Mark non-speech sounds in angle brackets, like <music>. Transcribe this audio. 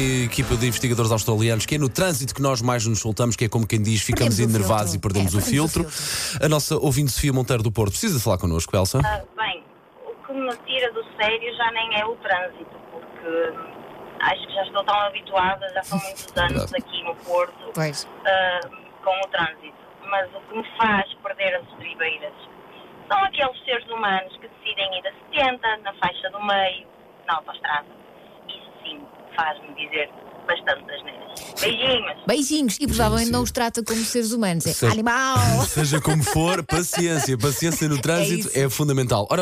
equipa de investigadores australianos que é no trânsito que nós mais nos soltamos, que é como quem diz, ficamos Perdemos enervados filtro. e perdemos É, o perdemos o filtro. A nossa ouvinte Sofia Monteiro do Porto precisa falar connosco, Elsa. Ah, bem, o que me tira do sério já nem é o trânsito, porque acho que já estou tão habituada, já são muitos <laughs> anos aqui no Porto ah, com o trânsito. Mas o que me faz perder as estribeiras são aqueles seres humanos que decidem ir a 70 na faixa do meio, na autostrada. Faz-me dizer bastante das neiras. Beijinhos! Beijinhos. E provavelmente não os trata como seres humanos. É Seja- animal. <laughs> Seja como for, paciência. Paciência no trânsito isso. é fundamental. Ora bem,